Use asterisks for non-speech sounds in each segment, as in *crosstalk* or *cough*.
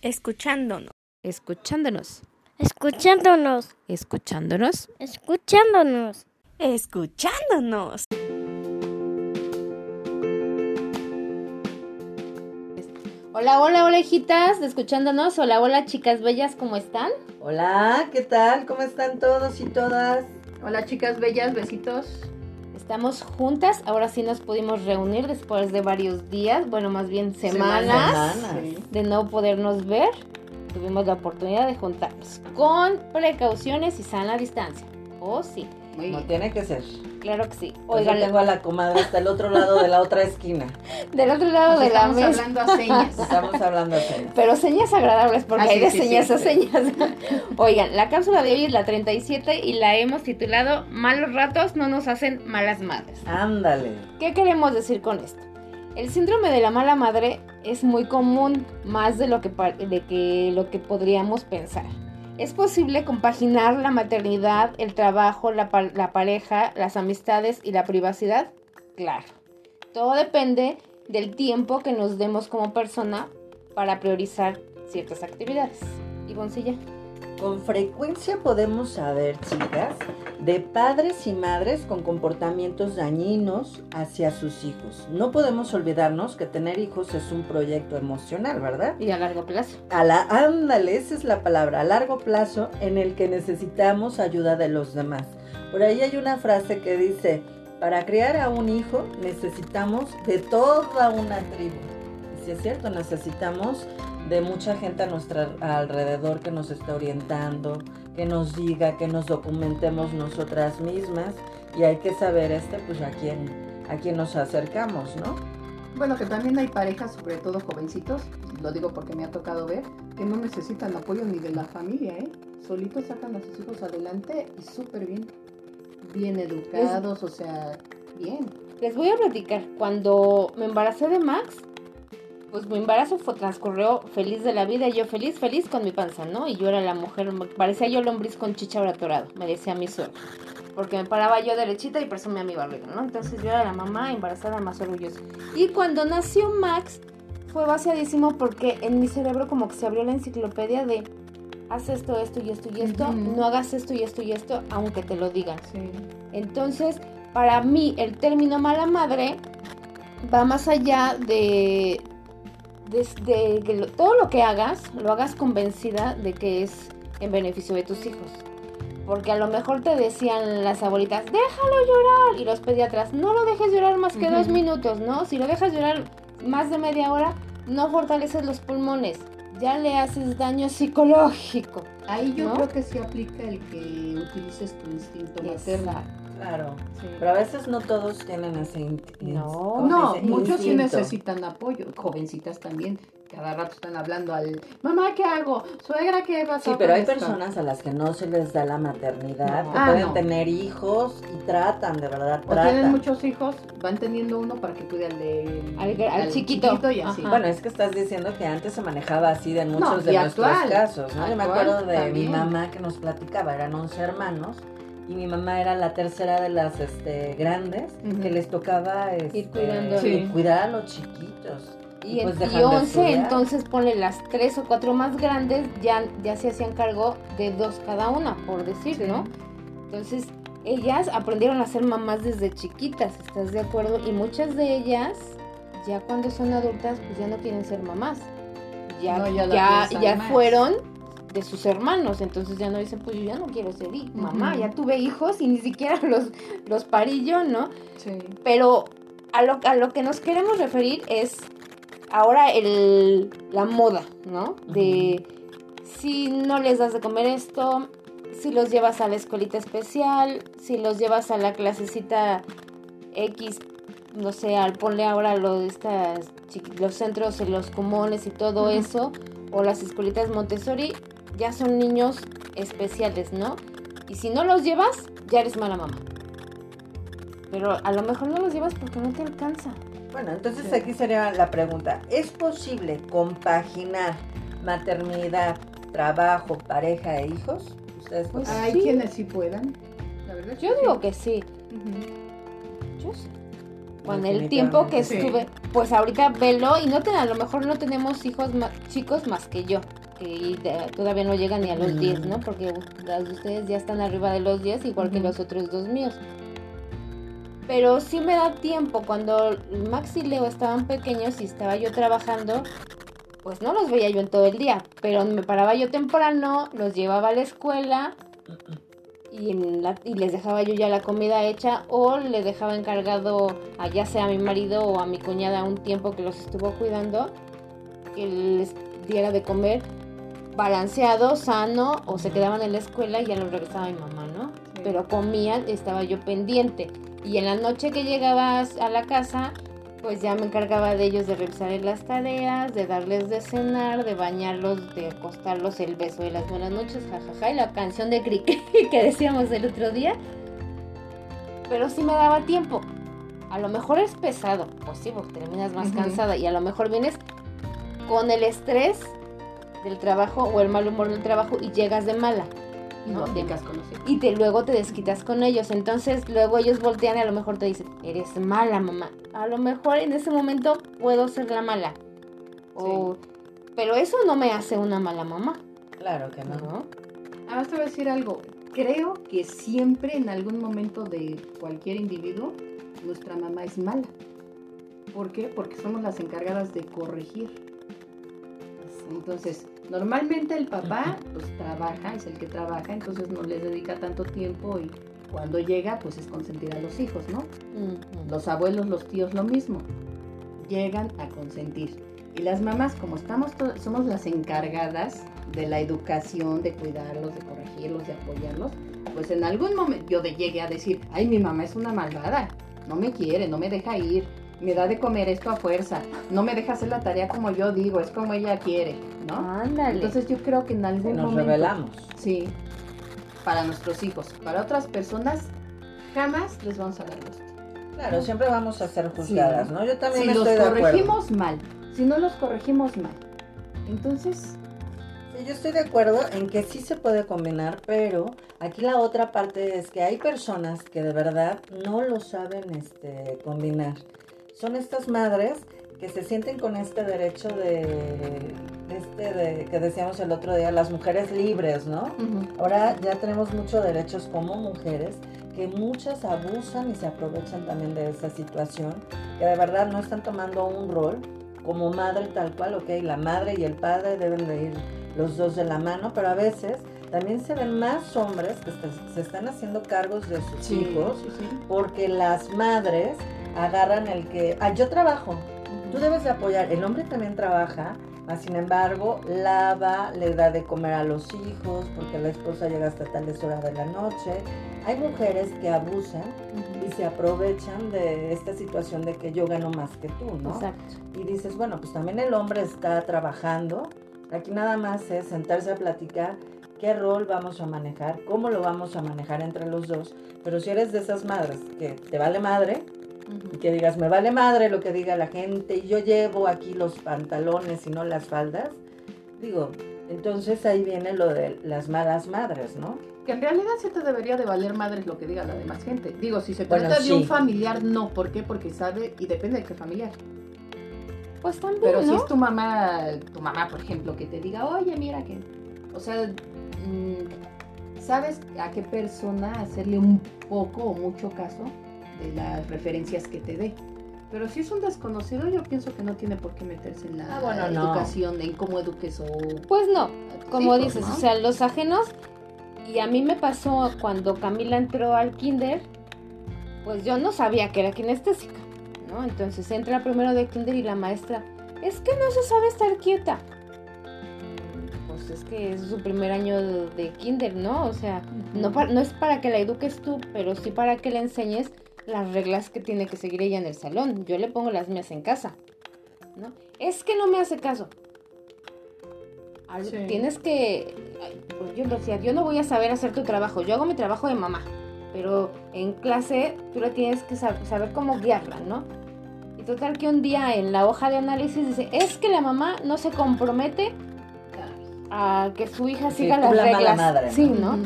Escuchándonos. Escuchándonos. Escuchándonos. Escuchándonos. Escuchándonos. Escuchándonos. Hola, hola, hola, hijitas, de escuchándonos. Hola, hola, chicas bellas, ¿cómo están? Hola, ¿qué tal? ¿Cómo están todos y todas? Hola chicas bellas, besitos. Estamos juntas, ahora sí nos pudimos reunir después de varios días, bueno, más bien semanas, Semanas. de no podernos ver. Tuvimos la oportunidad de juntarnos con precauciones y sana distancia. Oh, sí, Muy No bien. tiene que ser. claro que sí. Oigan, tengo a la comadre hasta el otro lado de la otra esquina. *laughs* del otro lado Nos de la estamos mesa. hablando a señas. *laughs* Estamos hablando así. Pero señas agradables, porque hay de señas sí, a señas. *laughs* Oigan, la cápsula de hoy es la 37 y la hemos titulado Malos ratos no nos hacen malas madres. Ándale. ¿Qué queremos decir con esto? El síndrome de la mala madre es muy común, más de lo que, de que lo que podríamos pensar. ¿Es posible compaginar la maternidad, el trabajo, la, pa- la pareja, las amistades y la privacidad? Claro. Todo depende del tiempo que nos demos como persona para priorizar ciertas actividades. Ivoncilla. Con frecuencia podemos saber, chicas, de padres y madres con comportamientos dañinos hacia sus hijos. No podemos olvidarnos que tener hijos es un proyecto emocional, ¿verdad? Y a largo plazo. A la, ándale, esa es la palabra, a largo plazo en el que necesitamos ayuda de los demás. Por ahí hay una frase que dice, para criar a un hijo necesitamos de toda una tribu. Y si es cierto, necesitamos de mucha gente a nuestro alrededor que nos esté orientando, que nos diga, que nos documentemos nosotras mismas y hay que saber este, pues a quién, a quién nos acercamos, ¿no? Bueno, que también hay parejas, sobre todo jovencitos, lo digo porque me ha tocado ver, que no necesitan apoyo ni de la familia, ¿eh? Solitos sacan a sus hijos adelante y súper bien. Bien educados, o sea, bien. Les voy a platicar. Cuando me embaracé de Max, pues mi embarazo fue, transcurrió feliz de la vida. y Yo feliz, feliz con mi panza, ¿no? Y yo era la mujer, parecía yo lombriz con chicha atorado, me decía mi suegro. Porque me paraba yo derechita y presumía mi barriga, ¿no? Entonces yo era la mamá embarazada más orgullosa. Y cuando nació Max, fue vaciadísimo porque en mi cerebro como que se abrió la enciclopedia de haz esto, esto y esto y esto, no hagas esto y esto y esto, aunque te lo digan. Sí. Entonces, para mí, el término mala madre va más allá de, de, de que lo- todo lo que hagas, lo hagas convencida de que es en beneficio de tus hijos. Porque a lo mejor te decían las abuelitas, déjalo llorar. Y los pediatras, no lo dejes llorar más que dos minutos, ¿no? Si lo dejas llorar más de media hora, no fortaleces los pulmones. Ya le haces daño psicológico. Ahí yo ¿No? creo que sí aplica el que utilices tu instinto materno. Claro. Sí. Pero a veces no todos tienen ese No. ¿cómo se No, muchos sí necesitan apoyo, jovencitas también. Cada rato están hablando al mamá, ¿qué hago? Suegra, ¿qué vas Sí, pero hay personas a las que no se les da la maternidad, No. que Ah, pueden no. tener hijos y tratan, de verdad, O tienen tratan. muchos hijos, van teniendo uno para que cuide al de Al- al chiquito. y así. Ajá. Bueno, es que estás diciendo que antes se manejaba así de muchos No, de nuestros casos, ¿no? Yo me acuerdo de mi mamá que nos platicaba, eran 11 hermanos y mi mamá era la tercera de las este, grandes Ujú. que les tocaba este, cuidando. Sí. cuidar a los chiquitos. Y, pues y de 11, estudiar. entonces ponle las tres o cuatro más grandes, ya, ya se hacían cargo de dos cada una, por decir, Sí. ¿no? Entonces, ellas aprendieron a ser mamás desde chiquitas, ¿estás de acuerdo? Y muchas de ellas, ya cuando son adultas, pues ya no quieren ser mamás. Ya, No, ya ya, ya fueron de sus hermanos, entonces ya no dicen, pues yo ya no quiero ser mamá, ya tuve hijos y ni siquiera *laughs* los, los parí yo, ¿no? Sí. Pero a lo, a lo que nos queremos referir es ahora el, la moda, ¿no? De si no les das de comer esto, si los llevas a la escuelita especial, si los llevas a la clasecita X, no sé, al ponle ahora lo de estas los centros, en los comunes y todo eso, o las escuelitas Montessori, ya son niños especiales, ¿no? Y si no los llevas, ya eres mala mamá. Pero a lo mejor no los llevas porque no te alcanza. Bueno, entonces Sí. aquí sería la pregunta, ¿es posible compaginar maternidad, trabajo, pareja e hijos? ¿Ustedes Pues? Hay sí. quienes sí puedan. La verdad es Yo que digo sí. que sí. Yo sí. Con el tiempo que estuve pues ahorita velo y no ten, a lo mejor no tenemos hijos ma- chicos más que yo, que de- todavía no llegan ni a los Mm. 10, ¿no? Porque las de ustedes ya están arriba de los 10, igual que los otros dos míos. Pero sí me da tiempo, cuando Max y Leo estaban pequeños y estaba yo trabajando, pues no los veía yo en todo el día, pero me paraba yo temprano, los llevaba a la escuela y, en la- y les dejaba yo ya la comida hecha o le dejaba encargado a ya sea a mi marido o a mi cuñada un tiempo que los estuvo cuidando, que les diera de comer balanceado, sano, o se quedaban en la escuela y ya los regresaba mi mamá, ¿no? Sí. Pero comían, estaba yo pendiente. Y en la noche que llegabas a la casa, pues ya me encargaba de ellos de revisar las tareas, de darles de cenar, de bañarlos, de acostarlos el beso de las buenas noches, jajaja, y la canción de Crick que decíamos el otro día. Pero sí me daba tiempo. A lo mejor es pesado, pues sí, porque terminas más Ujú. cansada y a lo mejor vienes con el estrés del trabajo o el mal humor del trabajo y llegas de mala. Y ¿no? no aplicas con los hijos. y te luego te desquitas con ellos. Entonces luego ellos voltean y a lo mejor te dicen, eres mala mamá. A lo mejor en ese momento puedo ser la mala. O, Pero eso no me hace una mala mamá. Claro que no. ¿no? Además te voy a decir algo. Creo que siempre en algún momento de cualquier individuo, nuestra mamá es mala. ¿Por qué? Porque somos las encargadas de corregir. Entonces, normalmente el papá pues trabaja, es el que trabaja, entonces no les dedica tanto tiempo y cuando llega pues es consentir a los hijos, ¿no? Los abuelos, los tíos, lo mismo. Llegan a consentir. Y las mamás, como estamos somos las encargadas de la educación, de cuidarlos, de corregirlos, de apoyarlos, pues en algún momento yo de- llegué a decir, ay, mi mamá es una malvada, no me quiere, no me deja ir, me da de comer esto a fuerza, no me deja hacer la tarea como yo digo, es como ella quiere, ¿no? Ándale. Entonces yo creo que en algún Nos momento... revelamos. Sí, para nuestros hijos. Para otras personas, jamás les vamos a dar gusto. Claro, siempre vamos a ser juzgadas, Sí. ¿no? Yo también Si los estoy de acuerdo. corregimos mal, si no los corregimos mal, entonces Sí, yo estoy de acuerdo en que sí se puede combinar, pero aquí la otra parte es que hay personas que de verdad no lo saben este, combinar. Son estas madres que se sienten con este derecho de, este de, que decíamos el otro día, las mujeres libres, ¿no? Ahora ya tenemos muchos derechos como mujeres, que muchas abusan y se aprovechan también de esa situación, que de verdad no están tomando un rol como madre tal cual, ok, la madre y el padre deben de ir los dos de la mano, pero a veces también se ven más hombres que se- están haciendo cargos de sus hijos porque las madres agarran el que, ah, yo trabajo, tú debes de apoyar, el hombre también trabaja, mas sin embargo lava, le da de comer a los hijos porque la esposa llega hasta tales horas de la noche. Hay mujeres que abusan y se aprovechan de esta situación de que yo gano más que tú, ¿no? Exacto. Y dices, bueno, pues también el hombre está trabajando. Aquí nada más es sentarse a platicar qué rol vamos a manejar, cómo lo vamos a manejar entre los dos. Pero si eres de esas madres que te vale madre, y que digas, me vale madre lo que diga la gente, y yo llevo aquí los pantalones y no las faldas, digo, entonces ahí viene lo de las malas madres, ¿no? Que en realidad sí te debería de valer madres lo que diga la demás gente. Digo, si se Bueno, trata de sí. un familiar, no. ¿Por qué? Porque sabe y depende de qué familiar. Pues también, Pero si es tu mamá, tu mamá, por ejemplo, que te diga, oye, mira que. O sea, mm, ¿sabes a qué persona hacerle un poco o mucho caso de las referencias que te dé? Pero si es un desconocido, yo pienso que no tiene por qué meterse en la Ah, bueno, no. educación, en cómo eduques o. Pues no, como dices, ¿no? o sea, los ajenos, y a mí me pasó cuando Camila entró al kinder, pues yo no sabía que era kinestésica, ¿no? Entonces entra primero de kinder y la maestra, es que no se sabe estar quieta. Pues es que es su primer año de kinder, ¿no? O sea, no, no es para que la eduques tú, pero sí para que le enseñes las reglas que tiene que seguir ella en el salón. Yo le pongo las mías en casa, ¿no? Es que no me hace caso. Al- Sí. Tienes que, pues yo lo decía, yo no voy a saber hacer tu trabajo, yo hago mi trabajo de mamá, pero en clase tú la tienes que sab- saber cómo guiarla, ¿no? Y total que un día en la hoja de análisis dice, es que la mamá no se compromete a que su hija Sí, siga tú las la mala reglas. madre, ¿no? Sí, ¿no?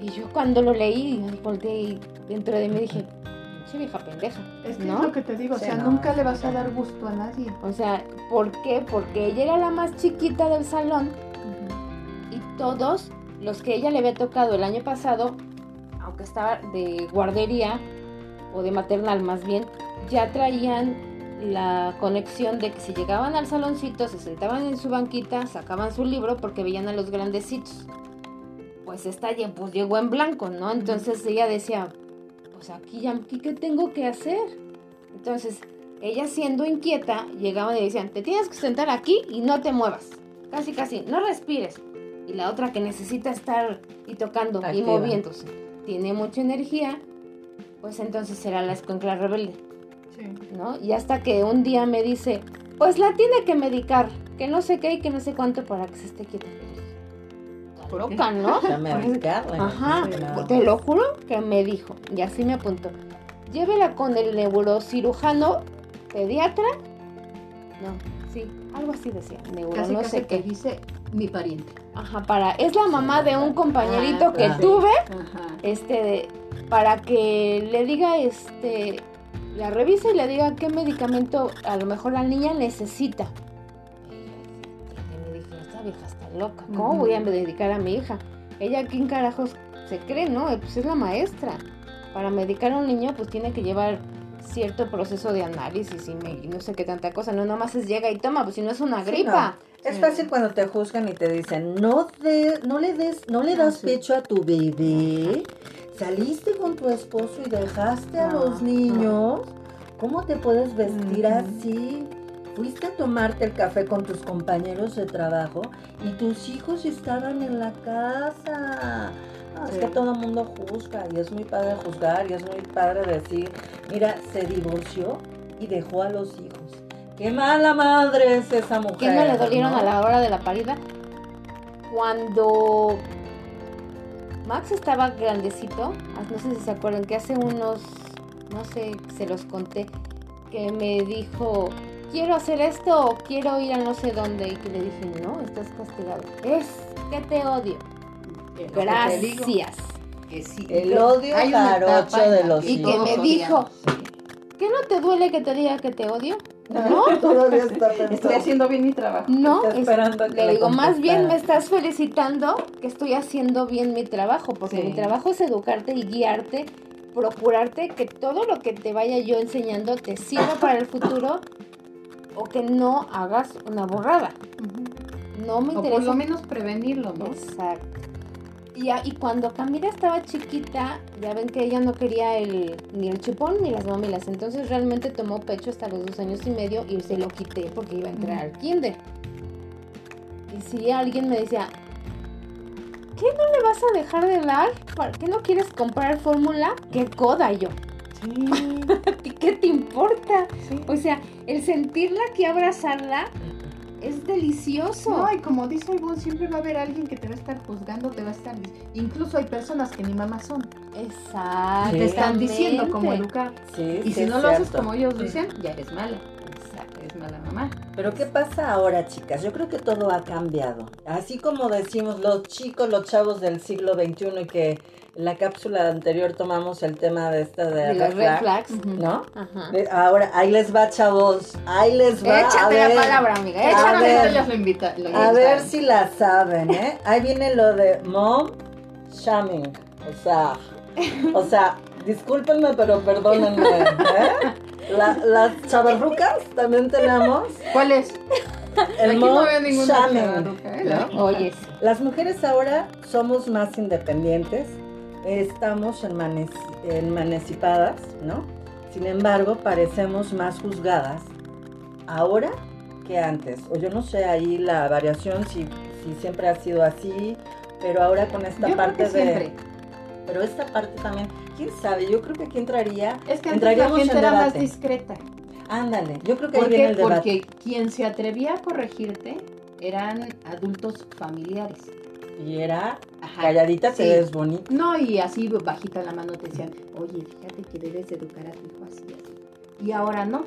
Y yo cuando lo leí, volteé y dentro de mí dije, pinche vieja pendeja. Es que ¿no? es lo que te digo, o Sí, sea, no, nunca le vas a dar gusto a nadie. O sea, ¿por qué? Porque ella era la más chiquita del salón y todos los que ella le había tocado el año pasado, aunque estaba de guardería o de maternal más bien, ya traían la conexión de que si llegaban al saloncito, se sentaban en su banquita, sacaban su libro porque veían a los grandecitos. Pues esta pues llegó en blanco, ¿no? Entonces ella decía, pues aquí ya, aquí qué tengo que hacer. Entonces, ella siendo inquieta, llegaban y decían, te tienes que sentar aquí y no te muevas. Casi, casi, no respires. Y la otra que necesita estar y tocando y moviéndose, tiene mucha energía, pues entonces será la escuencla rebelde, Sí. ¿no? Y hasta que un día me dice, pues la tiene que medicar, que no sé qué y que no sé cuánto para que se esté quieta. Loca, ¿no? *laughs* Ajá, te lo juro que me dijo, y así me apuntó. Llévela con el neurocirujano pediatra. No, sí, algo así decía, neuro, Casi no casi sé qué. dice mi pariente. Ajá, para, es la mamá de un compañerito Ah, que claro. tuve, Ajá. este, de- para que le diga, este, la revise y le diga qué medicamento a lo mejor la niña necesita. Vieja está loca, ¿cómo voy a dedicar a mi hija? Ella, ¿quién carajos se cree, no? Eh, Pues es la maestra. Para medicar a un niño, pues tiene que llevar cierto proceso de análisis y, me- y no sé qué tanta cosa. No, nomás es llega y toma, pues si no es una Sí, gripa. Es fácil cuando te juzgan y te dicen, no, de, no le des, no le Ah, das sí. pecho a tu bebé, saliste con tu esposo y dejaste a los niños, ¿cómo te puedes vestir así? Fuiste a tomarte el café con tus compañeros de trabajo y tus hijos estaban en la casa. No, es que todo el mundo juzga y es muy padre juzgar y es muy padre decir, mira, se divorció y dejó a los hijos. Qué mala madre es esa mujer. ¿Qué no le dolieron ¿no? a la hora de la parida? Cuando Max estaba grandecito, ah, no sé si se acuerdan, que hace unos, no sé, se los conté, que me dijo, quiero hacer esto o quiero ir a no sé dónde, y que le dije, no, estás castigado. Es que te odio. Es lo que te digo, Gracias. que sí. El odio Hay jarocho de los Y que me dijo. ¿qué no te duele que te diga que te odio? No, *laughs* todavía está pensando. Estoy haciendo bien mi trabajo. No, Está es- esperando le digo, más bien me estás felicitando que estoy haciendo bien mi trabajo, porque Sí. mi trabajo es educarte y guiarte, procurarte que todo lo que te vaya yo enseñando te sirva para el futuro o que no hagas una borrada. No me O por interesa. lo menos prevenirlo, ¿no? Exacto. Y, y cuando Camila estaba chiquita, ya ven que ella no quería el, ni el chupón ni las mamilas. Entonces realmente tomó pecho hasta los dos años y medio y se lo quité porque iba a entrar al kinder. Y si alguien me decía, ¿qué no le vas a dejar de dar? ¿Por qué no quieres comprar fórmula? ¿Qué coda yo? ¿Y *laughs* qué te importa? Sí. O sea, el sentirla que abrazarla es delicioso. No, y como dice algún, siempre va a haber alguien que te va a estar juzgando, te va a estar... Incluso hay personas que ni mamás son. Exacto. Te están diciendo cómo educar. Sí, Y sí si no lo haces como ellos Sí. dicen, ya eres mala. Eres mala mamá. Pero ¿qué pasa ahora, chicas? Yo creo que todo ha cambiado. Así como decimos los chicos, los chavos del siglo XXI y que la cápsula anterior tomamos el tema de esta de, de los red red flag, flags. ¿no? Ajá. Ahora, ahí les va, chavos. Ahí les va. a Échate la ver. palabra, amiga. A Échate. ver. ellos lo invitan. lo A ver si la saben, ¿eh? Ahí viene lo de mom shaming. O sea, o sea, discúlpenme, pero perdónenme, ¿eh? La- las chavarrucas también tenemos ¿Cuál es? el Aquí mom no veo ninguna shaming. chavarruca, ¿eh? ¿no? Oye, sí. Las mujeres ahora somos más independientes, estamos enmanec- enmanecipadas, ¿no? Sin embargo, parecemos más juzgadas ahora que antes. O yo no sé ahí la variación, si, si siempre ha sido así, pero ahora con esta Yo creo parte que de... siempre. Pero esta parte también, quién sabe, yo creo que aquí entraría... Es que antes la gente en era más discreta. Ándale, yo creo que ahí ¿Por viene el debate. Porque quien se atrevía a corregirte eran adultos familiares. Y era, Ajá. calladita te Sí. ves bonita. No, y así bajita la mano te decían, oye, fíjate que debes de educar a tu hijo así, así. Y ahora no.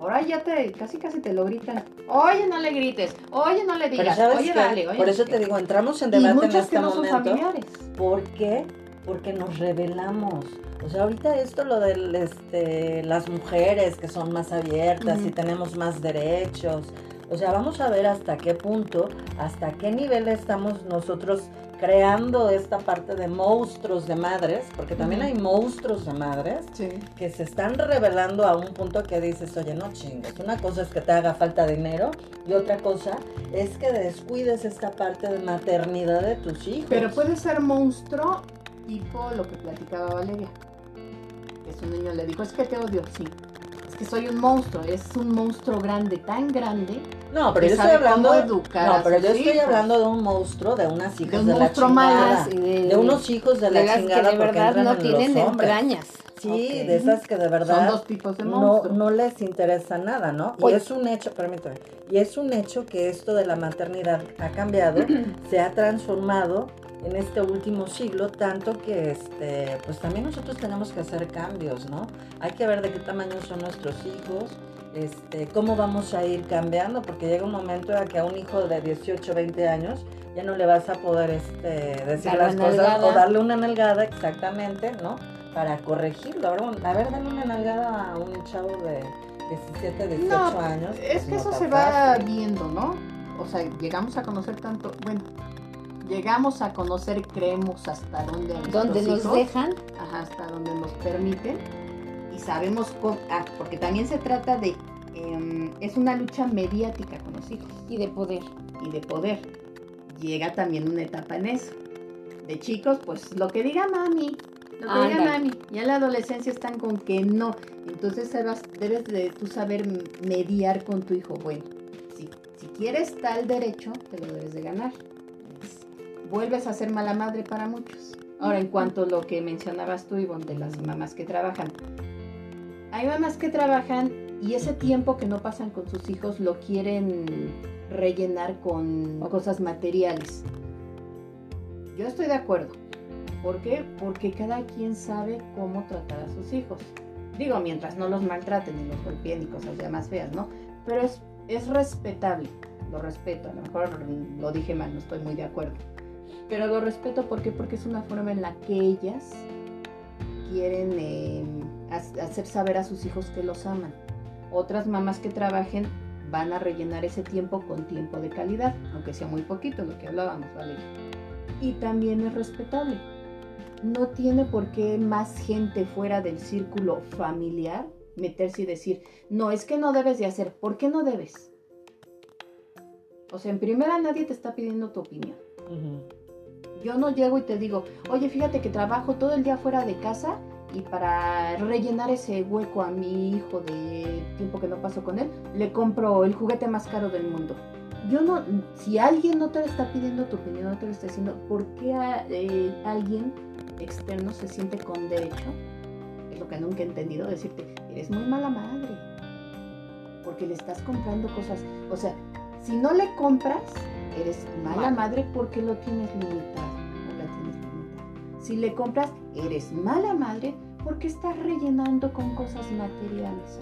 Ahora ya te, casi casi te lo gritan. Oye, no le grites. Oye, no le digas. Oye, qué? dale. Oye, por eso te qué". digo, entramos en Y debate en este que no son momento. familiares. porque porque nos revelamos. O sea, ahorita esto lo de este, las mujeres que son más abiertas y Ujú. tenemos más derechos. O sea, vamos a ver hasta qué punto, hasta qué nivel estamos nosotros creando esta parte de monstruos de madres, porque también hay monstruos de madres Sí. que se están revelando a un punto que dices, oye, no chingues, una cosa es que te haga falta dinero y otra cosa es que descuides esta parte de maternidad de tus hijos. Pero puede ser monstruo tipo lo que platicaba Valeria. Que su niño le dijo, es que te odio, sí. Es que soy un monstruo, es un monstruo grande, tan grande. No, pero que yo estoy hablando de... educar No, a pero sus yo estoy hijos. hablando de un monstruo, de unas hijas un de, la chingada. más, y de, De unos hijos de la de que chingada de porque verdad no en tienen entrañas. Sí, de esas que de Son verdad dos tipos de no, monstruos. no les interesa nada, ¿no? Y Oye. es un hecho, permítame, y es un hecho que esto de la maternidad ha cambiado, *clears throat* se ha transformado en este último siglo, tanto que este, pues también nosotros tenemos que hacer cambios, ¿no? Hay que ver de qué tamaño son nuestros hijos, este, cómo vamos a ir cambiando, porque llega un momento en que a un hijo de 18, 20 años ya no le vas a poder este, decir Dar las cosas nalgada. o darle una nalgada exactamente, ¿no? Para corregirlo. A ver, un- a ver, dale una nalgada a un chavo de 17, 18 No, años. Es pues que no eso se va viendo, ¿no? O sea, llegamos a conocer tanto, bueno, llegamos a conocer, creemos hasta dónde Donde nos hijos, dejan. ajá, hasta donde nos permiten sabemos cómo, ah, porque también se trata de, em, es una lucha mediática con los hijos Y de poder. y de poder. Llega también una etapa en eso. De chicos, pues lo que diga mami, lo que diga mami. Ya en la adolescencia están con que no. Entonces debes, de tú saber mediar con tu hijo. Bueno, si, si quieres tal derecho, te lo debes de ganar. Vuelves a ser mala madre para muchos. Ahora, en cuanto a lo que mencionabas tú, Ivonne, de las mamás que trabajan. Hay mamás que trabajan y ese tiempo que no pasan con sus hijos lo quieren rellenar con cosas materiales. Yo estoy de acuerdo. ¿Por qué? Porque cada quien sabe cómo tratar a sus hijos. Digo, mientras no los maltraten ni los golpeen ni cosas ya más feas, ¿no? Pero es, es respetable. Lo respeto. A lo mejor lo dije mal, no estoy muy de acuerdo. Pero lo respeto porque es una forma en la que ellas quieren eh, hacer saber a sus hijos que los aman. Otras mamás que trabajen van a rellenar ese tiempo con tiempo de calidad, aunque sea muy poquito lo que hablábamos, ¿vale? Y también es respetable. No tiene por qué más gente fuera del círculo familiar meterse y decir, no, es que no debes de hacer. ¿Por qué no debes? O sea, en primera nadie te está pidiendo tu opinión. Yo no llego y te digo, oye, fíjate que trabajo todo el día fuera de casa y para rellenar ese hueco a mi hijo de tiempo que no paso con él, le compro el juguete más caro del mundo. Yo no, si alguien no te está pidiendo tu opinión, no te lo está diciendo, ¿por qué a- eh, alguien externo se siente con derecho? Es lo que nunca he entendido, decirte, eres muy mala madre. Porque le estás comprando cosas. O sea, si no le compras, eres mala Mal. madre porque lo tienes limitado. Si le compras, eres mala madre porque estás rellenando con cosas materiales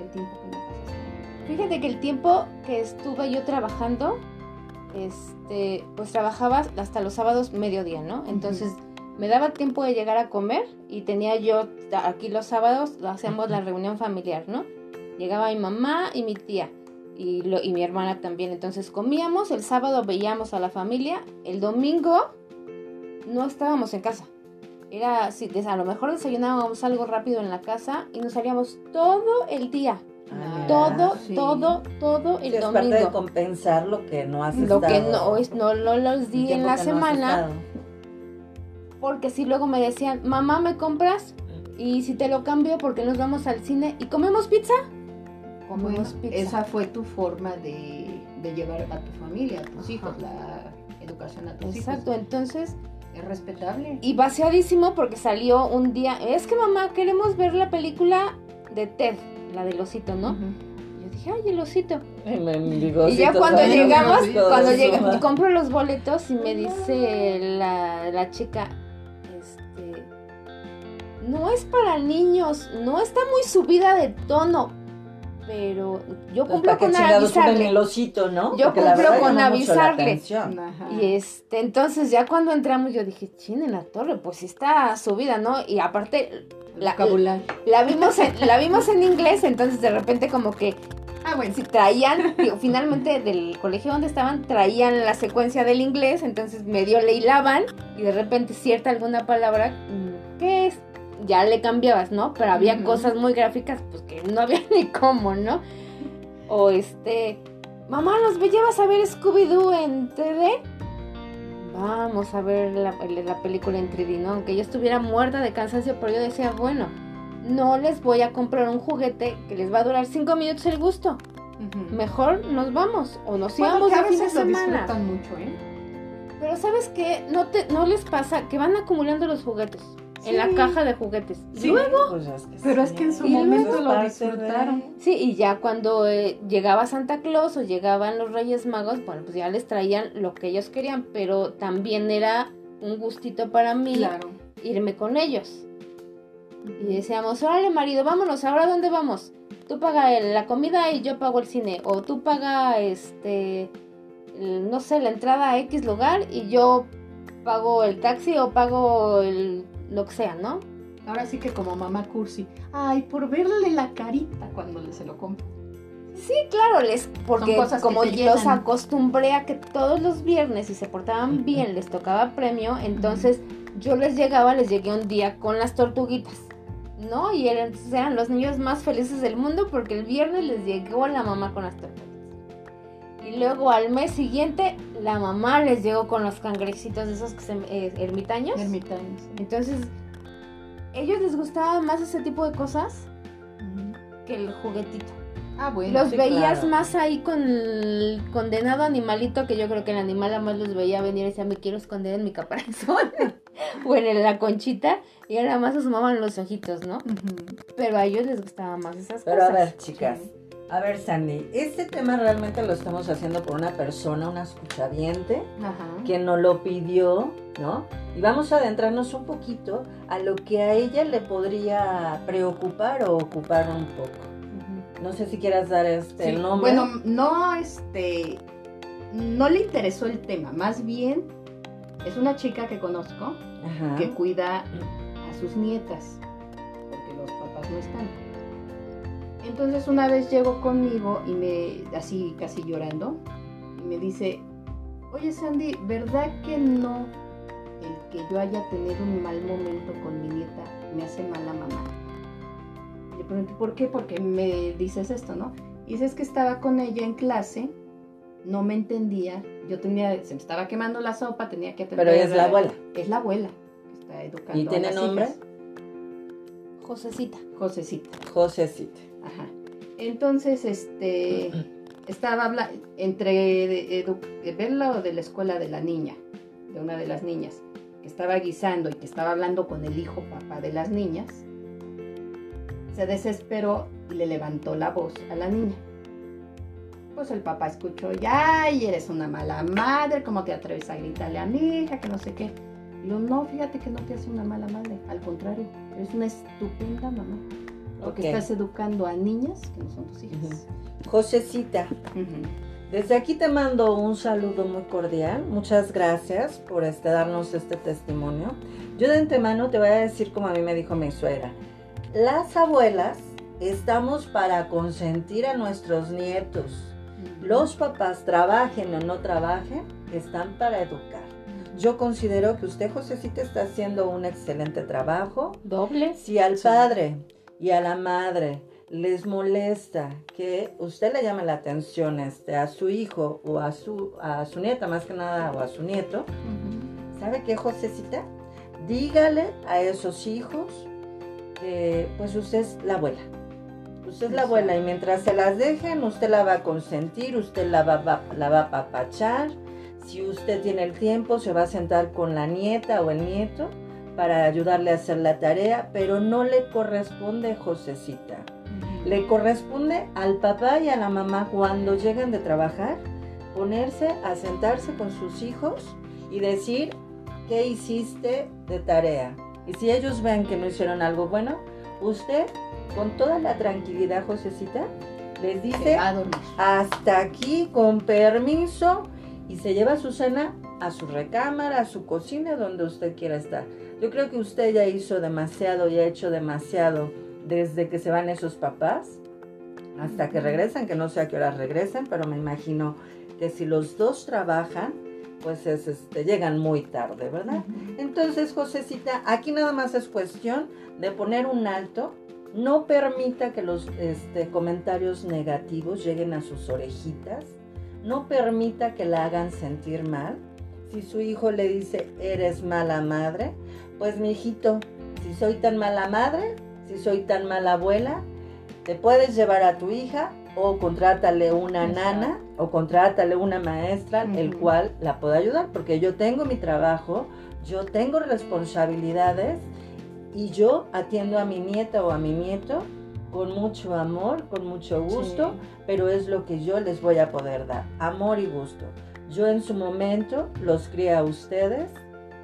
el tiempo que no pasas. Fíjate que el tiempo que estuve yo trabajando, este, pues trabajaba hasta los sábados mediodía, ¿no? Entonces me daba tiempo de llegar a comer y tenía yo aquí los sábados, hacíamos la reunión familiar, ¿no? Llegaba mi mamá y mi tía y, lo- y mi hermana también. Entonces comíamos, el sábado veíamos a la familia, el domingo no estábamos en casa. Era, sí, a lo mejor desayunábamos algo rápido en la casa y nos salíamos todo el día. Ah. Todo, sí. todo, todo Sí, el es parte de domingo. compensar lo que no has Lo que no, es- no, no los di en la no semana, porque si luego me decían, mamá, ¿me compras? Y si te lo cambio porque nos vamos al cine y comemos pizza, Bueno, comemos pizza. esa fue tu forma de, de llevar a tu familia, a tus hijos, la educación a tus Exacto, entonces, hijos. Es respetable. y vaciadísimo porque salió un día, es que mamá, queremos ver la película de Ted, la del osito, ¿no? Yo dije, ay, el osito. Y ya cuando llegamos, cuando llega, compro los boletos y me dice la, la chica, este, no es para niños, no está muy subida de tono. Pero yo Pues, cumplo ¿Para qué con avisarle. el osito, no? Yo Porque la cumplo con la avisarle. Y este, entonces ya cuando entramos yo dije, chin, en la torre, pues sí está subida, ¿no? Y aparte la, Vocabulario. la vimos en, la vimos en inglés, entonces de repente como que Ah, bueno. si traían, digo, finalmente del colegio donde estaban, traían la secuencia del inglés, entonces medio le hilaban y de repente cierta alguna palabra, mm, ¿qué es? Ya le cambiabas, ¿no? Pero había cosas muy gráficas, pues que no había *laughs* ni cómo, ¿no? O este, mamá, ¿nos llevas a ver Scooby-Doo en 3D? Vamos a ver la, la película en 3D, ¿no? Aunque yo estuviera muerta de cansancio, pero yo decía, bueno, no les voy a comprar un juguete que les va a durar 5 minutos el gusto. Mejor nos vamos o nos Bueno, íbamos a fin de lo semana. disfrutan mucho, ¿eh? Pero ¿sabes qué? No, te, no les pasa que van acumulando los juguetes en la caja de juguetes. Sí. Luego, Pues es que Pero sí. es que en su Y momento lo disfrutaron. sí, y ya cuando eh, llegaba Santa Claus o llegaban los Reyes Magos, bueno, pues ya les traían lo que ellos querían, pero también era un gustito para mí Claro. irme con ellos. Y decíamos, órale marido, vámonos, ¿ahora dónde vamos? Tú paga la comida y yo pago el cine. O tú paga, este, el- no sé, la entrada a X lugar y yo pago el taxi o pago el, lo que sea, ¿no? Ahora sí que como mamá cursi. Ay, por verle la carita cuando se lo compro. Sí, claro, les, porque como los acostumbré a que todos los viernes, si se portaban bien, les tocaba premio, entonces yo les llegaba, les llegué un día con las tortuguitas, ¿no? Y eran, eran los niños más felices del mundo porque el viernes les llegó la mamá con las tortuguitas. Y luego al mes siguiente, la mamá les llegó con los cangrecitos de esos que se, eh, ermitaños. Ermitaños. sí. Entonces, ellos les gustaba más ese tipo de cosas que el juguetito. Ah, bueno. Los sí, veías claro. más ahí con el condenado animalito que yo creo que el animal además los veía venir y decía me quiero esconder en mi caparazón *laughs* o en la conchita y nada más asomaban los ojitos, ¿no? Pero a ellos les gustaba más esas Pero a cosas. ver, chicas. A ver, Sandy, este tema realmente lo estamos haciendo por una persona, una escuchaviente, Ajá. que nos lo pidió, ¿no? Y vamos a adentrarnos un poquito a lo que a ella le podría preocupar o ocupar un poco. No sé si quieras dar este Sí, el nombre. Bueno, no, este, no le interesó el tema, más bien es una chica que conozco Ajá. que cuida a sus nietas, porque los papás no están. Entonces una vez llegó conmigo y me, así casi llorando, y me dice, oye Sandy, ¿verdad que no el que yo haya tenido un mal momento con mi nieta me hace mala mamá? Le pregunté, ¿por qué? Porque me dices esto, ¿no? Y dice, es que estaba con ella en clase, no me entendía, yo tenía, se me estaba quemando la sopa, tenía que atender. Pero ella es la abuela. Es la abuela que está educando. ¿Y a tiene las nombre? hijas. Josecita. Josecita. Josecita. Ajá. Entonces, este, *clears throat* estaba hablando entre edu- verlo de la escuela de la niña, de una de las niñas, que estaba guisando y que estaba hablando con el hijo papá de las niñas, se desesperó y le levantó la voz a la niña. Pues el papá escuchó, ya, y eres una mala madre, ¿cómo te atreves a gritarle a mi hija? Que no sé qué. Y yo, no, fíjate que no te hace una mala madre, al contrario, eres una estupenda mamá. Porque estás educando a niñas que no son tus hijas. Josecita, Ujú. desde aquí te mando un saludo muy cordial. Muchas gracias por este, darnos este testimonio. Yo de antemano te voy a decir como a mí me dijo mi suegra. Las abuelas estamos para consentir a nuestros nietos. Los papás, trabajen o no trabajen, están para educar. Yo considero que usted, Josecita, está haciendo un excelente trabajo. Doble. Si al padre y a la madre les molesta que usted le llame la atención este, a su hijo o a su, a su nieta, más que nada, o a su nieto, Ujú. ¿sabe qué, Josecita? Dígale a esos hijos que pues usted es la abuela. Usted es la abuela y mientras se las dejen, usted la va a consentir, usted la va, va- la va a papachar. Si usted tiene el tiempo, se va a sentar con la nieta o el nieto para ayudarle a hacer la tarea, pero no le corresponde, Josecita. Le corresponde al papá y a la mamá cuando lleguen de trabajar ponerse a sentarse con sus hijos y decir qué hiciste de tarea. Y si ellos ven que no hicieron algo bueno, usted con toda la tranquilidad, Josecita, Les dice, a hasta aquí, con permiso, y se lleva su cena a su recámara, a su cocina, donde usted quiera estar. Yo creo que usted ya hizo demasiado y ha hecho demasiado desde que se van esos papás hasta que regresan, que no sé a qué horas regresen, pero me imagino que si los dos trabajan, pues es, este, llegan muy tarde, ¿verdad? Entonces, Josecita, aquí nada más es cuestión de poner un alto. No permita que los este, comentarios negativos lleguen a sus orejitas. No permita que la hagan sentir mal. Si su hijo le dice, eres mala madre, pues mi hijito, si soy tan mala madre, si soy tan mala abuela, te puedes llevar a tu hija o contrátale una Exacto. nana o contrátale una maestra, el cual la pueda ayudar, porque yo tengo mi trabajo, yo tengo responsabilidades y yo atiendo a mi nieta o a mi nieto con mucho amor, con mucho gusto, pero es lo que yo les voy a poder dar, amor y gusto. Yo en su momento los crié a ustedes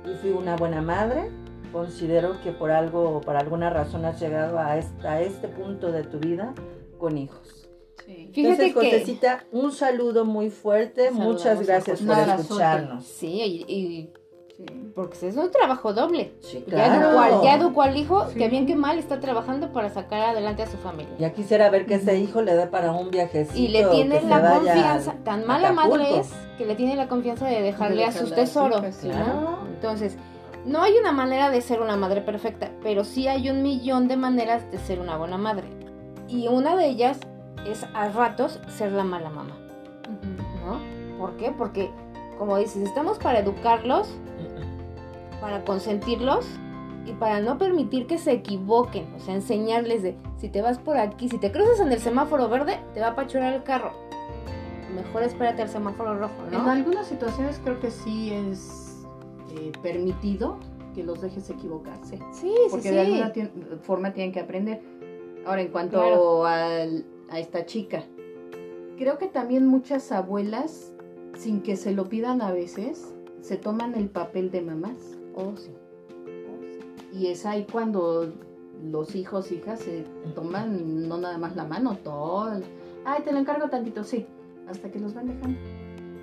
y fui una buena madre. Considero que por algo o por alguna razón has llegado a este, a este punto de tu vida con hijos. Sí. Fíjate Entonces, que- Josecita, un saludo muy fuerte. Saludamos Muchas gracias por escucharnos. Sí, y, y- Sí. porque es un trabajo doble. Sí, Ya claro. educó, al, ya educó al hijo, Sí. que bien que mal está trabajando para sacar adelante a su familia. Ya quisiera ver que ese hijo le dé para un viajecito. Y le tiene que la confianza, tan mala Acapulco. madre es que le tiene la confianza de dejarle a dejarle sus a su tesoros. ¿no? Claro. Entonces, no hay una manera de ser una madre perfecta, pero sí hay un millón de maneras de ser una buena madre. Y una de ellas es a ratos ser la mala mamá, ¿no? ¿Por qué? Porque, como dices, estamos para educarlos, para consentirlos y para no permitir que se equivoquen, o sea, enseñarles de si te vas por aquí, si te cruzas en el semáforo verde, te va a apachurar el carro. Mejor espérate al semáforo rojo, En ¿no? algunas situaciones creo que sí es eh, permitido que los dejes equivocarse. Sí, Porque sí, de sí. alguna forma tienen que aprender. Ahora, en cuanto Claro. al- a esta chica, creo que también muchas abuelas, sin que se lo pidan a veces, se toman el papel de mamás. Oh, sí. Y es ahí cuando los hijos, hijas, se toman no nada más la mano, todo. Ay, te lo encargo tantito, sí. Hasta que los van dejando.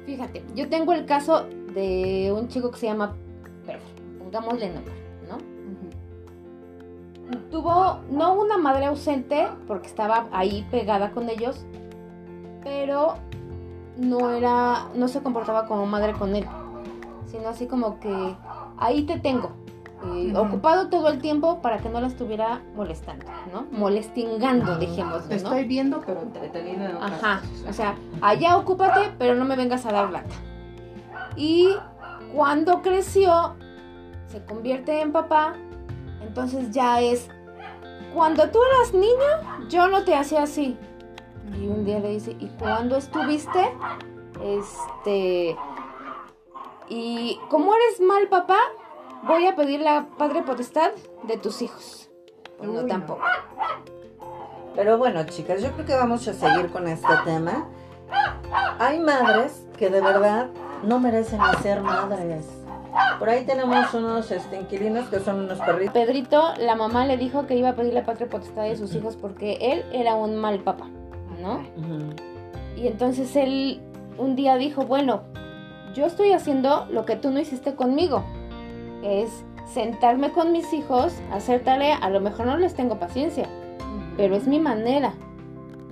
Fíjate, yo tengo el caso de un chico que se llama Pedro, pongámosle nombre, ¿no? Tuvo no una madre ausente porque estaba ahí pegada con ellos, pero no era, no se comportaba como madre con él, sino así como que ahí te tengo, eh, Ujú. ocupado todo el tiempo para que no la estuviera molestando, ¿no? Molestingando, dejémoslo, Te ¿no? estoy viendo, pero entretenido en Ajá, cosas. o sea, allá ocúpate, pero no me vengas a dar lata. Y cuando creció, se convierte en papá, entonces ya es, cuando tú eras niño, yo no te hacía así. Y un día le dice, ¿y cuándo estuviste? Este, y como eres mal papá, voy a pedir la padre potestad de tus hijos. No Uy. tampoco. Pero bueno, chicas, yo creo que vamos a seguir con este tema. Hay madres que de verdad no merecen ser madres. Por ahí tenemos unos este, inquilinos que son unos perritos. Pedrito, la mamá le dijo que iba a pedir la patria potestad de sus hijos porque él era un mal papá, ¿no? Y entonces él un día dijo, bueno, yo estoy haciendo lo que tú no hiciste conmigo, es sentarme con mis hijos, hacer tarea, a lo mejor no les tengo paciencia, pero es mi manera,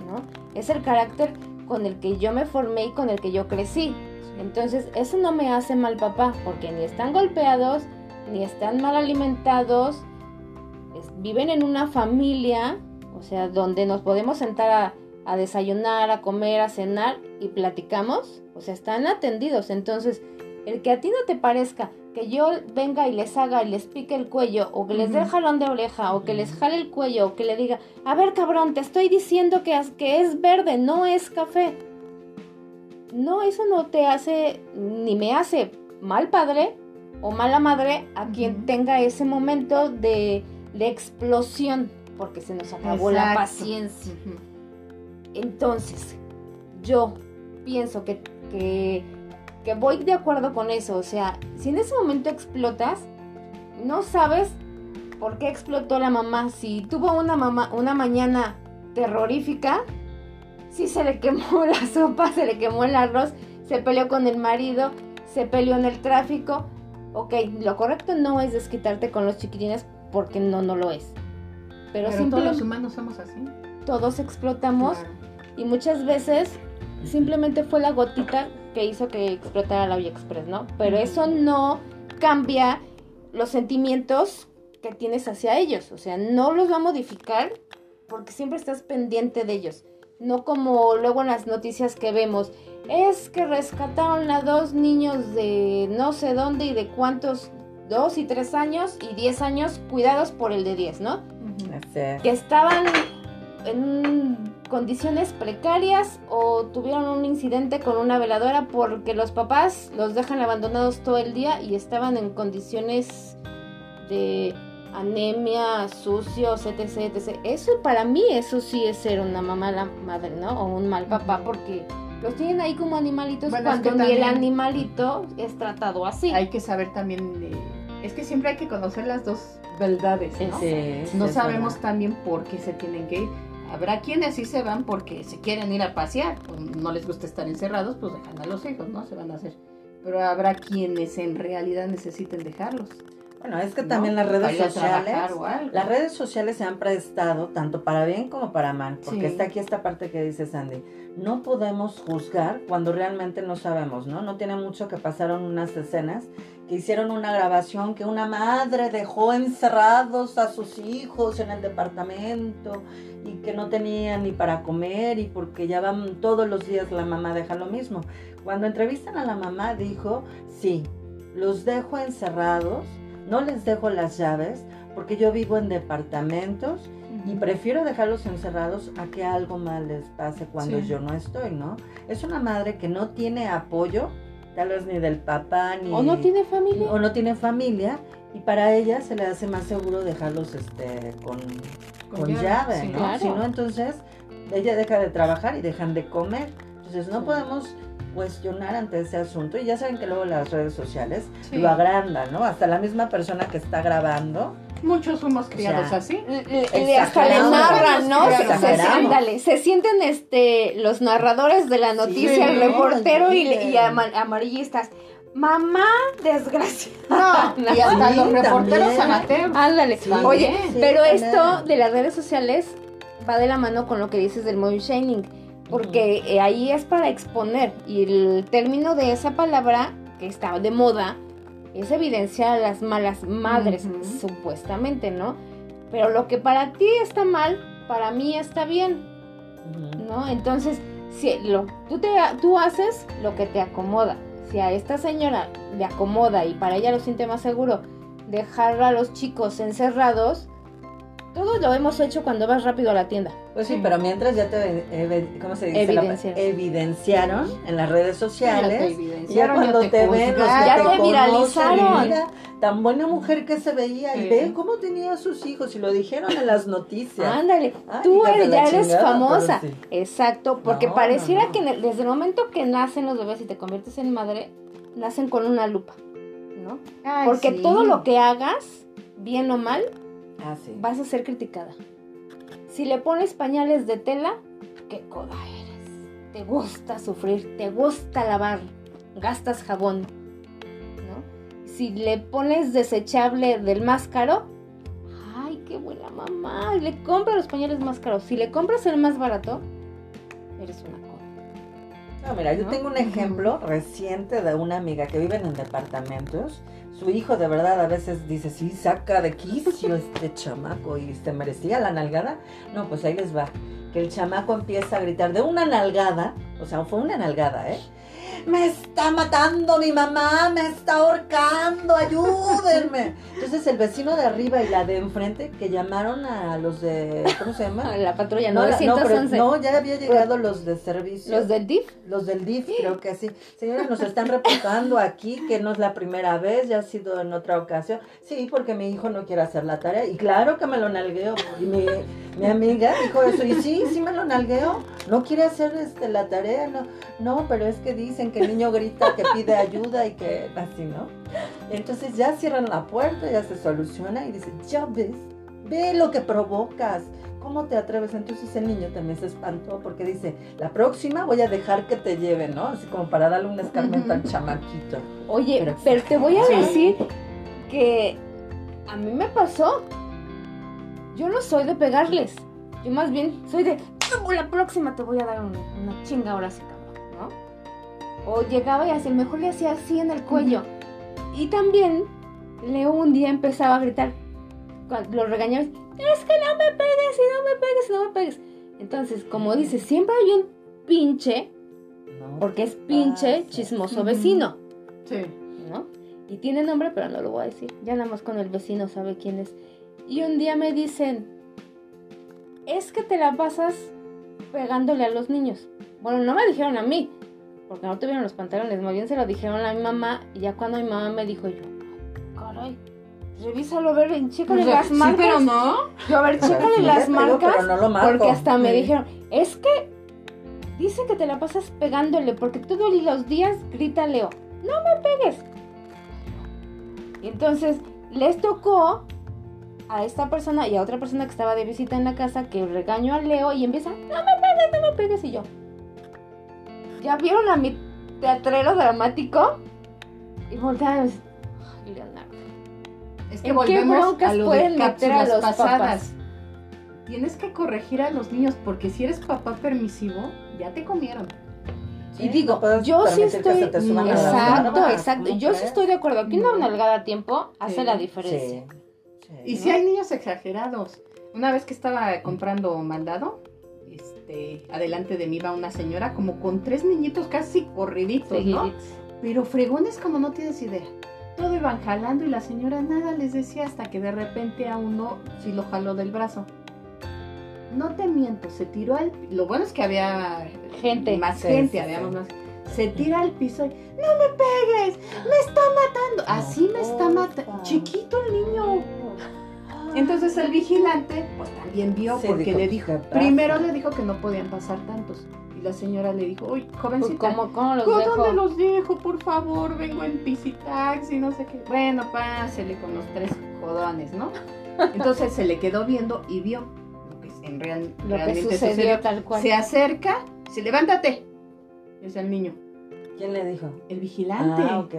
¿no? Es el carácter con el que yo me formé y con el que yo crecí. Entonces, eso no me hace mal papá, porque ni están golpeados, ni están mal alimentados, es- viven en una familia, o sea, donde nos podemos sentar a, a desayunar, a comer, a cenar y platicamos, o sea, están atendidos. Entonces, el que a ti no te parezca que yo venga y les haga y les pique el cuello, o que les dé el jalón de oreja, o que les jale el cuello, o que le diga, a ver cabrón, te estoy diciendo que, que es verde, no es café. No, eso no te hace, ni me hace mal padre o mala madre a quien tenga ese momento de, de explosión, porque se nos acabó la paciencia. Entonces, yo pienso que, que, que voy de acuerdo con eso. O sea, si en ese momento explotas, no sabes por qué explotó la mamá. Si tuvo una mamá, una mañana terrorífica, sí se le quemó *laughs* la sopa, se le quemó el arroz, se peleó con el marido, se peleó en el tráfico. Ok, lo correcto no es desquitarte con los chiquitines porque no, no lo es. Pero, Pero todos los humanos somos así. todos explotamos Claro. y muchas veces simplemente fue la gotita que hizo que explotara la olla express, ¿no? Pero eso no cambia los sentimientos que tienes hacia ellos, o sea, no los va a modificar porque siempre estás pendiente de ellos. No como luego en las noticias que vemos, es que rescataron a dos niños de no sé dónde y de cuántos, dos y tres años y diez años cuidados por el de diez, ¿no? Que estaban en condiciones precarias o tuvieron un incidente con una veladora porque los papás los dejan abandonados todo el día y estaban en condiciones de anemia, sucios, etc, etc. Eso para mí eso sí es ser una mamá la madre, ¿no? O un mal papá porque los tienen ahí como animalitos Bueno, es cuando que ni el animalito es tratado así. Hay que saber también, eh, es que siempre hay que conocer las dos verdades, ¿no? Sí, sí, No sabemos verdad. también por qué se tienen que ir. Habrá quienes sí se van porque se quieren ir a pasear, o no les gusta estar encerrados, pues dejan a los hijos, ¿no? Se van a hacer. Pero habrá quienes en realidad necesiten dejarlos. Bueno, es que ¿no? también las redes sociales, las redes sociales se han prestado tanto para bien como para mal, porque Sí. está aquí esta parte que dice Sandy. No podemos juzgar cuando realmente no sabemos, ¿no? No tiene mucho que pasaron unas escenas que hicieron una grabación que una madre dejó encerrados a sus hijos en el departamento y que no tenían ni para comer y porque ya van todos los días la mamá deja lo mismo. Cuando entrevistan a la mamá dijo, sí, los dejo encerrados, no les dejo las llaves porque yo vivo en departamentos y prefiero dejarlos encerrados a que algo mal les pase cuando Sí. yo no estoy, ¿no? Es una madre que no tiene apoyo, tal vez ni del papá, ni... o no tiene familia. o no tiene familia, y para ella se le hace más seguro dejarlos este, con, Con con llave, llave, sí. ¿no? Claro. Si no, entonces ella deja de trabajar y dejan de comer. Entonces no Sí. podemos cuestionar ante ese asunto y ya saben que luego las redes sociales Sí. lo agrandan, ¿no? Hasta la misma persona que está grabando. Muchos somos criados sea, así. Le- le- le- hasta le narran, ¿no? Se, ándale, se sienten este los narradores de la noticia, Sí. el reportero y, y ama- amarillistas. Mamá desgraciada. No, *laughs* y hasta Sí, los reporteros amateurs. Ándale. Sí, Oye, sí, pero esto de las redes sociales va de la mano con lo que dices del mobile shaming, porque eh, ahí es para exponer y el término de esa palabra que está de moda es evidenciar a las malas madres, supuestamente, ¿no? Pero lo que para ti está mal, para mí está bien, ¿no? Entonces, si lo, tú, te, tú haces lo que te acomoda. Si a esta señora le acomoda y para ella lo siente más seguro dejar a los chicos encerrados, todos lo hemos hecho cuando vas rápido a la tienda. Pues sí, Sí. pero mientras ya te, evi- ¿cómo se dice? Evidenciaron. evidenciaron en las redes Ya te sociales. Ya cuando ya te, ven, los. Ya te, te conocen, viralizaron. mira, tan buena mujer que se veía y ve cómo tenía a sus hijos y lo dijeron en las noticias. Ándale, Ay, tú eres, ya eres chingada, famosa. sí. Exacto, porque No, pareciera no, no. que en el- desde el momento que nacen los bebés y te conviertes en madre, nacen con una lupa, ¿no? Ay, Porque sí. todo lo que hagas, bien o mal, Ah, vas a ser criticada. Si le pones pañales de tela, qué coda eres. Te gusta sufrir, te gusta lavar, gastas jabón, ¿no? Si le pones desechable del más caro, ay, qué buena mamá, le compra los pañales más caros. Si le compras el más barato, eres una coda. No, mira, yo ¿no? tengo un ejemplo reciente de una amiga que vive en departamentos. Su hijo de verdad a veces dice, sí, saca de quicio este *laughs* chamaco y se merecía la nalgada. No, pues ahí les va. Que el chamaco empieza a gritar de una nalgada, o sea, fue una nalgada, ¿eh? Me está matando mi mamá, me está ahorcando, ayúdenme. *laughs* Entonces el vecino de arriba y la de enfrente que llamaron a los de, ¿cómo se llama? *laughs* La patrulla No, la- no, pero 911. no, ya había llegado los de servicio. Los del DIF. Los del DIF, creo que sí. Señora, nos están reportando aquí que no es la primera vez, ya ha sido en otra ocasión. Sí, porque mi hijo no quiere hacer la tarea. Y claro que me lo nalgueo. Y mi, mi amiga dijo eso. Y sí, sí me lo nalgueo. No quiere hacer este, la tarea. No, no, pero es que dicen que el niño grita, que pide ayuda y que así, ¿no? Entonces ya cierran la puerta, ya se soluciona y dice, ya ves, ve lo que provocas. ¿Cómo te atreves? Entonces el niño también se espantó porque dice, la próxima voy a dejar que te lleven, ¿no? Así como para darle un escarmiento al chamaquito. Oye, Pero pero, te voy a Sí. decir que a mí me pasó. Yo no soy de pegarles. Yo más bien soy de, "Como la próxima te voy a dar un- una chinga ahora sí. O llegaba y así, mejor le hacía así en el cuello. Y también Leo un día empezaba a gritar, cuando lo regañaba, es que no me pegues, y no me pegues, y no me pegues. Entonces, como dices, siempre hay un pinche, ¿no? porque es pinche, Pasa. chismoso Ujú. vecino. Sí. ¿no? Y tiene nombre, pero no lo voy a decir. Ya nada más con el vecino sabe quién es. Y un día me dicen, es que te la pasas pegándole a los niños. Bueno, no me dijeron a mí, porque no tuvieron los pantalones, más bien se lo dijeron a mi mamá. Y ya cuando mi mamá me dijo, yo, caray, revísalo, a ver, chécale las sí, marcas. pero no. Yo, a ver, chécale sí las marcas. pero no lo marco. Porque hasta me Sí. dijeron, es que dice que te la pasas pegándole, porque todos los días grita Leo, no me pegues. Y entonces les tocó a esta persona y a otra persona que estaba de visita en la casa que regañó a Leo y empieza, no me pegues, no me pegues. Y yo, ¿ya vieron a mi teatrero dramático? Y voltearon y dicen, "Ay, Leonardo. Es que ¿En qué volvemos broncas a lo pueden de meter a los pasadas. papás? Tienes que corregir a los niños porque si eres papá permisivo, ya te comieron. Sí, y digo, no yo sí estoy. exacto, exacto. ¿cómo Yo sí estoy de acuerdo. Aquí una No. nalgada a tiempo hace Sí. la diferencia. Sí, sí. Y si hay niños exagerados. Una vez que estaba comprando mandado, este, adelante de mí iba una señora como con tres niñitos casi corriditos, ¿no? Seguiditos. Pero fregones como no tienes idea. Todo iban jalando y la señora nada les decía hasta que de repente a uno sí lo jaló del brazo. No te miento, se tiró al... Lo bueno es que había Gente. más Sí, gente, sí, habíamos sí. más... Se tira al piso y... ¡No me pegues! ¡Me está matando! Así me está matando. Chiquito el niño. Entonces el vigilante, pues también vio, Sí, porque dijo, le dijo, primero le dijo que no podían pasar tantos. Y la señora le dijo, uy, Pues, jovencita, ¿Cómo, cómo los ¿Con dejo? dónde los dejo? Por favor, vengo en pisitaxi, no sé qué. Bueno, pásele con los tres jodones, ¿no? Entonces se le quedó viendo y vio lo que en real, Lo que realmente sucedió, sucedió. tal cual. Se acerca, se levántate. Es el niño, ¿Quién le dijo? el vigilante. Ah, ok.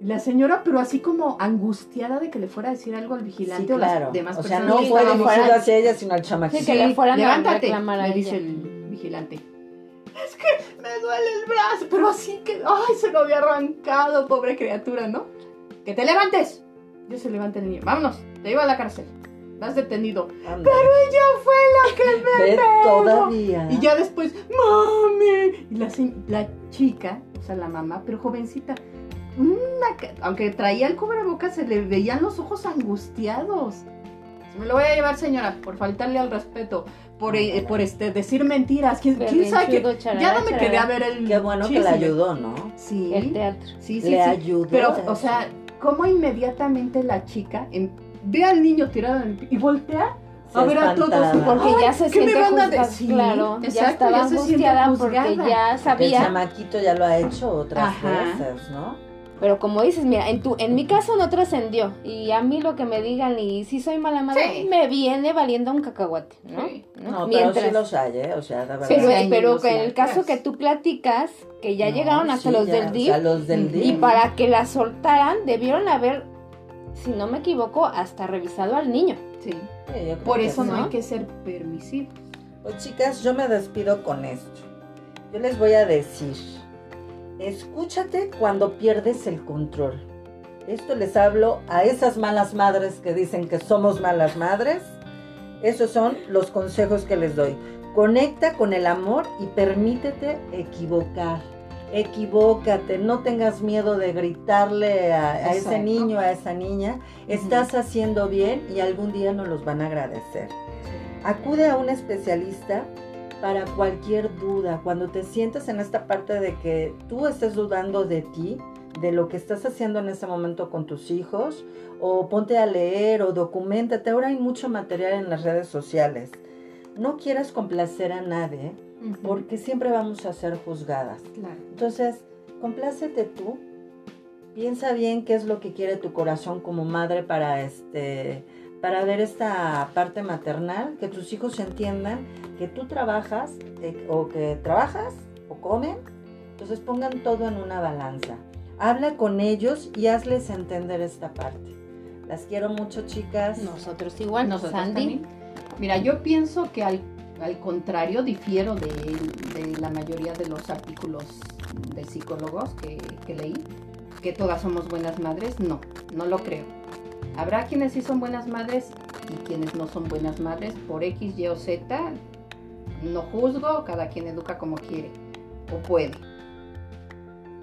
La señora, pero así como angustiada de que le fuera a decir algo al vigilante Sí, o claro. las demás o sea, personas. no que fue estábamos- dirigido hacia ella, sino al chamaquito. Sí, que le fueran a levántate, a le dice el vigilante. Es que me duele el brazo, pero así que, ay, se lo había arrancado, pobre criatura, ¿no? Que te levantes. Yo se levanta el niño, vámonos, te llevo a la cárcel. Vas detenido. Ándale. Ella fue la que *laughs* me todavía. Y ya después, mami. Y la, la chica, o sea, la mamá, pero jovencita, una aunque traía el cubrebocas, se le veían los ojos angustiados. Me lo voy a llevar, señora, por faltarle al respeto, por, eh, por este, decir mentiras. ¿Quién, quién sabe charará, Ya no me charará. quería ver el. Qué bueno que le ayudó, ¿no? Sí. El teatro. Sí, sí, le sí. ayudó. Pero, o sea, cómo inmediatamente la chica ve al niño tirado en el y voltea Se a ver a todos. Porque ya se ¿qué me siente van a decir? claro. ya Exacto, estaba ya se siente angustiada porque ya Porque el sabía. chamaquito ya lo ha hecho otras Ajá. veces, ¿no? Pero como dices, mira, en tu, en mi caso no trascendió. Y a mí lo que me digan, y si soy mala madre, Sí. me viene valiendo un cacahuate, ¿no? Sí. ¿No? No, Mientras- pero sí los hay, ¿eh? O sea, de verdad. Pero, Sí, hay pero en el caso que tú platicas, que ya No, llegaron hasta sí, los ya, del o DIF, sea, los del Ujú. y DIF. para que la soltaran, debieron haber, si no me equivoco, hasta revisado al niño. Sí. Por eso ¿no? hay que ser permisivos. Pues chicas, yo me despido con esto. Yo les voy a decir, escúchate cuando pierdes el control. Esto les hablo a esas malas madres que dicen que somos malas madres. Esos son los consejos que les doy. Conecta con el amor y permítete equivocar. Equivócate, no tengas miedo de gritarle a, a ese niño, a esa niña. Estás haciendo bien y algún día nos los van a agradecer. Acude a un especialista para cualquier duda. Cuando te sientas en esta parte de que tú estés dudando de ti, de lo que estás haciendo en este momento con tus hijos, o ponte a leer o documentate. Ahora hay mucho material en las redes sociales. No quieras complacer a nadie, porque siempre vamos a ser juzgadas. Claro. Entonces, complácete tú. Piensa bien qué es lo que quiere tu corazón como madre para este para ver esta parte maternal, que tus hijos entiendan que tú trabajas eh, o que trabajas o comen, entonces pongan todo en una balanza. Habla con ellos y hazles entender esta parte. Las quiero mucho, chicas. Nosotros igual, Nosotros Sandy. también. Mira, yo pienso que al, al contrario, difiero de, de la mayoría de los artículos de psicólogos que, que leí, que todas somos buenas madres. No, no lo creo. Habrá quienes sí son buenas madres y quienes no son buenas madres por X, Y o Z. No juzgo, cada quien educa como quiere o puede.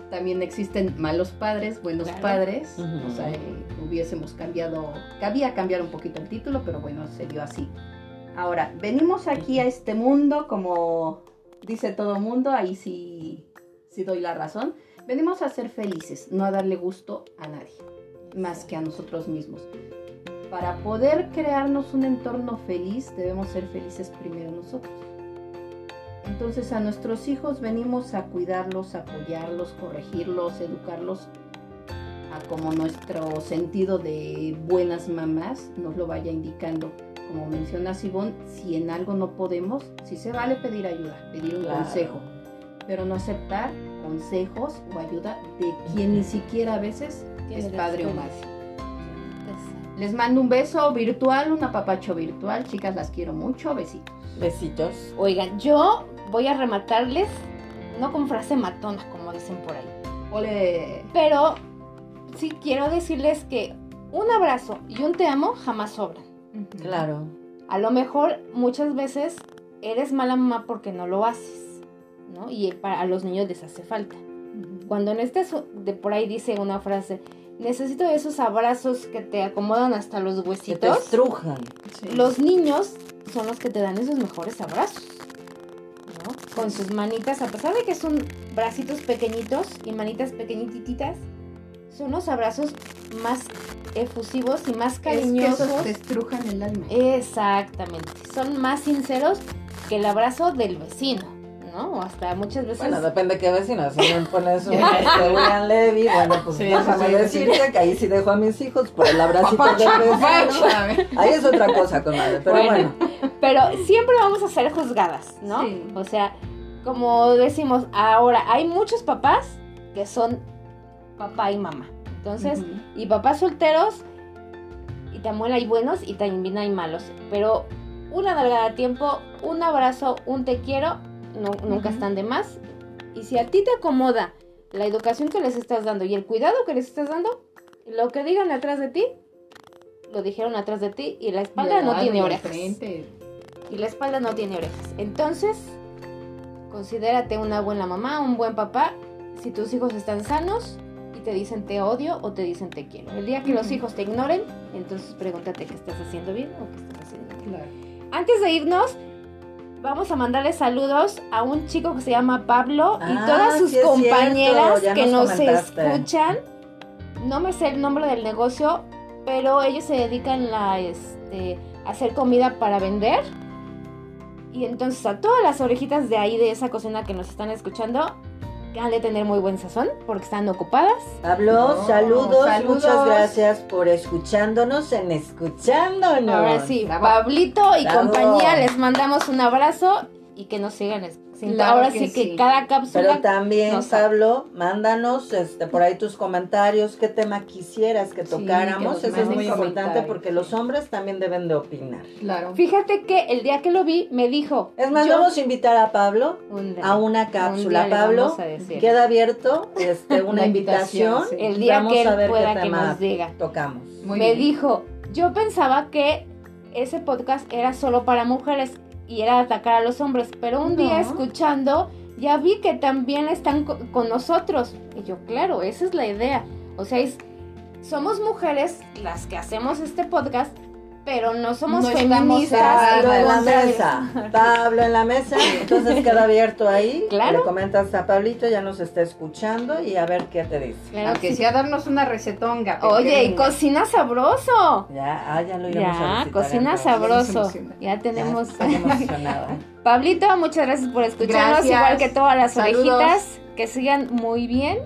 También existen malos padres, buenos Claro. padres. Ujú. O sea, eh, hubiésemos cambiado, cabía cambiar un poquito el título, pero bueno, se dio así. Ahora, venimos aquí a este mundo, como dice todo mundo, ahí sí, sí doy la razón. Venimos a ser felices, no a darle gusto a nadie, más que a nosotros mismos. Para poder crearnos un entorno feliz, debemos ser felices primero nosotros. Entonces a nuestros hijos venimos a cuidarlos, apoyarlos, corregirlos, educarlos a como nuestro sentido de buenas mamás nos lo vaya indicando. Como menciona Sibón, si en algo no podemos, sí se vale pedir ayuda, pedir un Claro. consejo, pero no aceptar consejos o ayuda de quien ni siquiera a veces es padre o madre. Les mando un beso virtual, un apapacho virtual. Chicas, las quiero mucho. Besitos. Besitos. Oigan, yo voy a rematarles, no con frase matona, como dicen por ahí, Ole. pero sí quiero decirles que un abrazo y un te amo jamás sobran. Claro. A lo mejor muchas veces eres mala mamá porque no lo haces, ¿no? Y para a los niños les hace falta. Cuando en este de por ahí dice una frase, necesito esos abrazos que te acomodan hasta los Que te huesitos. estrujan. Sí. Los niños son los que te dan esos mejores abrazos. Con sus manitas, a pesar de que son bracitos pequeñitos y manitas pequeñititas, son los abrazos más efusivos y más Es que cariñosos. esos te estrujan el alma. Exactamente. Son más sinceros que el abrazo del vecino, ¿no? O hasta muchas veces. Bueno, depende de qué vecino. Si me pones un *laughs* este, William Levy, bueno, pues Sí, déjame sí, sí, decirte que ahí sí dejo a mis hijos por el abracito *laughs* del vecino. *laughs* Ahí es otra cosa, comadre. Pero Bueno. bueno. Pero siempre vamos a ser juzgadas, ¿no? Sí. O sea, como decimos, ahora hay muchos papás que son papá y mamá. Entonces, y papás solteros, y también hay buenos y también hay malos. Pero una nalgada a tiempo, un abrazo, un te quiero, no- nunca están de más. Y si a ti te acomoda la educación que les estás dando y el cuidado que les estás dando, lo que digan atrás de ti, lo dijeron atrás de ti y la espalda no tiene orejas. frente. Y la espalda no tiene orejas. Entonces, considérate una buena mamá, un buen papá, si tus hijos están sanos y te dicen te odio o te dicen te quiero. El día que los hijos te ignoren, entonces pregúntate qué estás haciendo bien o qué estás haciendo mal. Claro. Antes de irnos, vamos a mandarle saludos a un chico que se llama Pablo y Ah, todas sus sí compañeras que nos escuchan. No me sé el nombre del negocio, pero ellos se dedican a, este, a hacer comida para vender. Y entonces a todas las orejitas de ahí de esa cocina que nos están escuchando, que han de tener muy buen sazón porque están ocupadas. Pablo, No, saludos, saludos. muchas gracias por escuchándonos en Escuchándonos. Ahora sí, bravo. Pablito y Bravo. compañía, les mandamos un abrazo y que nos sigan. Claro Ahora que sí que sí. cada cápsula Pero también, nos- Pablo, mándanos este, por ahí tus comentarios, qué tema quisieras que Sí, tocáramos. que Eso es muy importante porque los hombres también deben de opinar. Claro. Fíjate que el día que lo vi me dijo. Es más, yo- vamos a invitar a Pablo Un día- a una un cápsula. día Pablo, queda abierto este, *laughs* una invitación. sí. El día Vamos que él a ver pueda qué que nos diga. tocamos. Muy me bien. dijo, yo pensaba que ese podcast era solo para mujeres y era atacar a los hombres, pero un día No. escuchando ya vi que también están co- con nosotros. Y yo, claro, esa es la idea. O sea, es- somos mujeres las que hacemos este podcast, pero no somos No feministas. Pablo en la mesa. *laughs* Pablo en la mesa. Entonces queda abierto ahí. Claro. Le comentas a Pablito, ya nos está escuchando y a ver qué te dice. Claro Aunque que sí. sea darnos una recetonga. Oye, y cocina sabroso. Ya, ah, ya lo iremos a Ya, visitar, cocina entonces. sabroso. Ya tenemos. Ya, estoy emocionada. *laughs* Pablito, muchas gracias por escucharnos, Gracias. igual que todas las Saludos. orejitas. Que sigan muy bien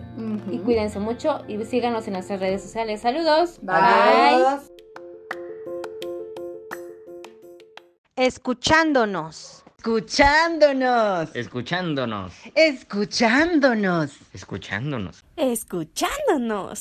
y cuídense mucho y síganos en nuestras redes sociales. Saludos. Bye. Adiós. Escuchándonos. Escuchándonos. Escuchándonos. Escuchándonos. Escuchándonos. Escuchándonos.